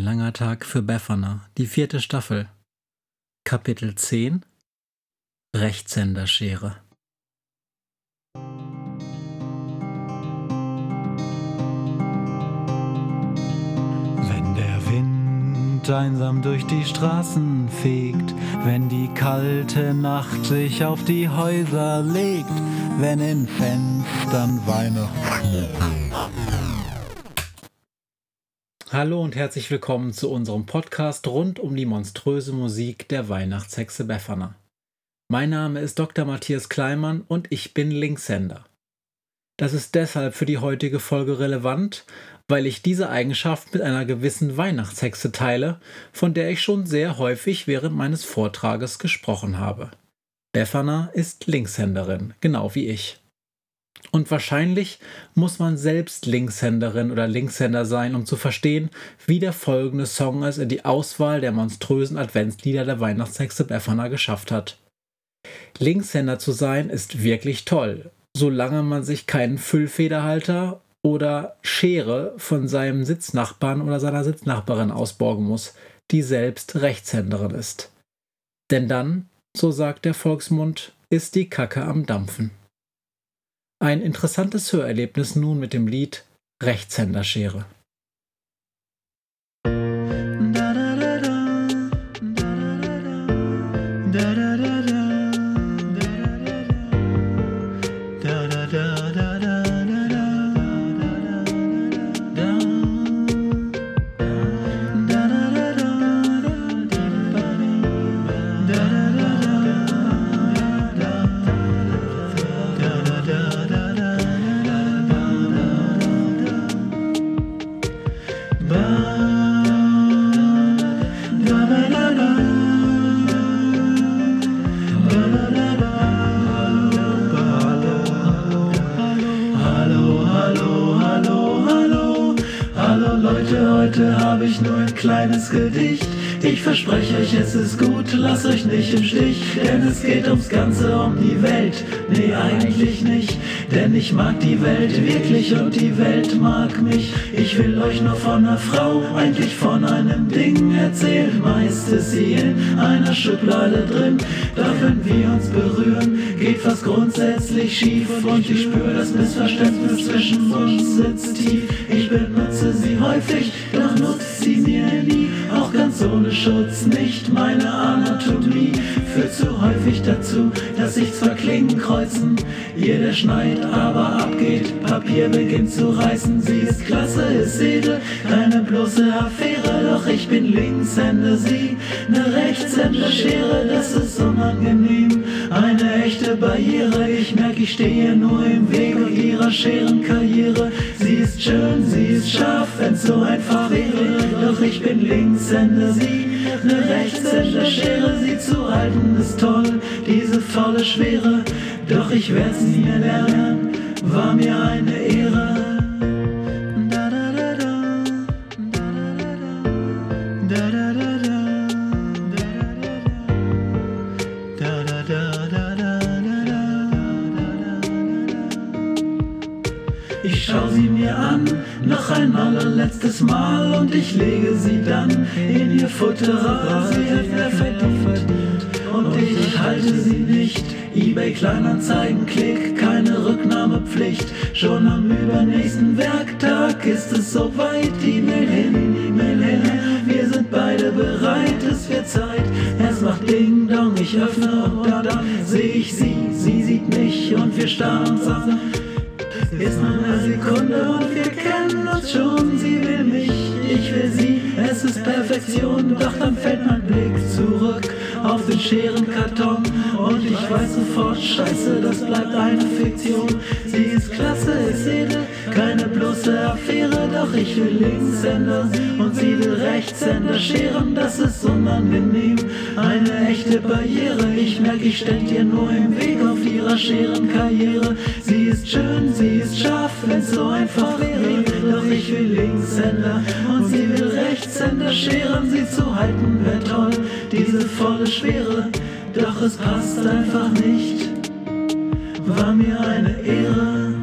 langer Tag für Befana, die vierte Staffel. Kapitel 10 Rechtshänderschere. Wenn der Wind einsam durch die Straßen fegt, wenn die kalte Nacht sich auf die Häuser legt, wenn in Fenstern Weihnachten Hallo und herzlich willkommen zu unserem Podcast rund um die monströse Musik der Weihnachtshexe Befana. Mein Name ist Dr. Matthias Kleimann und ich bin Linkshänder. Das ist deshalb für die heutige Folge relevant, weil ich diese Eigenschaft mit einer gewissen Weihnachtshexe teile, von der ich schon sehr häufig während meines Vortrages gesprochen habe. Befana ist Linkshänderin, genau wie ich. Und wahrscheinlich muss man selbst Linkshänderin oder Linkshänder sein, um zu verstehen, wie der folgende Song es in die Auswahl der monströsen Adventslieder der Weihnachtshexe Befana geschafft hat. Linkshänder zu sein ist wirklich toll, solange man sich keinen Füllfederhalter oder Schere von seinem Sitznachbarn oder seiner Sitznachbarin ausborgen muss, die selbst Rechtshänderin ist. Denn dann, so sagt der Volksmund, ist die Kacke am Dampfen. Ein interessantes Hörerlebnis nun mit dem Lied Rechtshänderschere. Kleines Gedicht. Ich verspreche euch, es ist gut, lasst euch nicht im Stich, denn es geht ums Ganze, um die Welt. Nee, eigentlich nicht, denn ich mag die Welt wirklich und die Welt mag mich. Ich will euch nur von einer Frau, eigentlich von einem Ding erzählen. Meist ist sie in einer Schublade drin, doch wenn wir uns berühren, geht was grundsätzlich schief und ich spüre das Missverständnis zwischen uns sitzt tief. Ich benutze sie häufig, doch nutzt ganz ohne Schutz, nicht meine Anatomie führt zu häufig dazu, dass sich zwar Klingen kreuzen, jeder schneit, aber abgeht, Papier beginnt zu reißen, sie ist klasse, ist edel, keine bloße Affäre, doch ich bin Linkshänder, sie, ne Rechtshänderschere, das ist unangenehm, eine echte Barriere, ich merke, ich stehe nur im Wege ihrer Scherenkarriere, sie ist schön, sie ist scharf, wenn's so einfach wäre, ich bin Linkshänder, sie, ne Rechtshänderschere, sie zu halten ist toll, diese volle Schwere, doch ich werd's nie lernen, war mir eine Ehre. Ein allerletztes Mal und ich lege sie dann in ihr Futter. Sie hat mehr verdient und ich halte sie nicht. eBay Kleinanzeigen, Klick, keine Rücknahmepflicht. Schon am übernächsten Werktag ist es soweit. E-Mail hin, E-Mail her, wir sind beide bereit, es wird Zeit. Es macht Ding Dong, ich öffne und dann sehe ich sie, sie sieht mich und wir starren uns an. Ist nur eine Sekunde und wir kennen uns schon. Sie will mich, ich will sie, es ist Perfektion. Doch dann fällt mein Blick zurück auf den Scherenkarton und ich weiß sofort, scheiße, das bleibt eine Fiktion. Sie ist klasse, ist edel, keine bloße Affäre, doch ich will Linkshänder und sie will Rechtshänder scheren, das ist unangenehm. Eine echte Barriere, ich merke, ich ständ ihr nur im Weg auf ihrer Scherenkarriere. Sie ist schön, sie ist scharf, wenn's so einfach wäre, doch ich will Linkshänder und sie will Rechtshänder scheren, sie zu halten wär toll, diese volle Schwere, doch es passt einfach nicht. War mir eine Ehre.